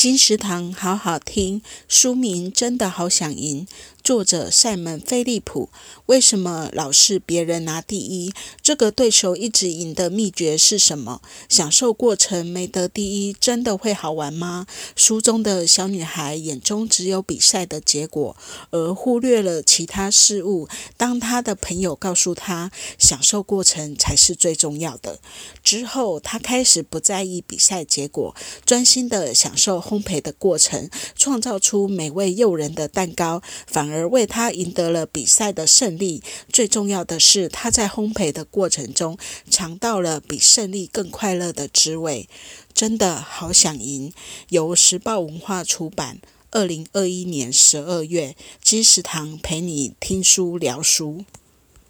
金石堂好好听，书名真的好想赢。作者赛门·菲利普，为什么老是别人拿第一？这个对手一直赢的秘诀是什么？享受过程没得第一，真的会好玩吗？书中的小女孩眼中只有比赛的结果，而忽略了其他事物。当她的朋友告诉她，享受过程才是最重要的之后，她开始不在意比赛结果，专心的享受烘焙的过程，创造出美味诱人的蛋糕，反。而为他赢得了比赛的胜利。最重要的是，他在烘焙的过程中尝到了比胜利更快乐的滋味。真的好想赢！由时报文化出版，二零二一年十二月。金石堂陪你听书聊书。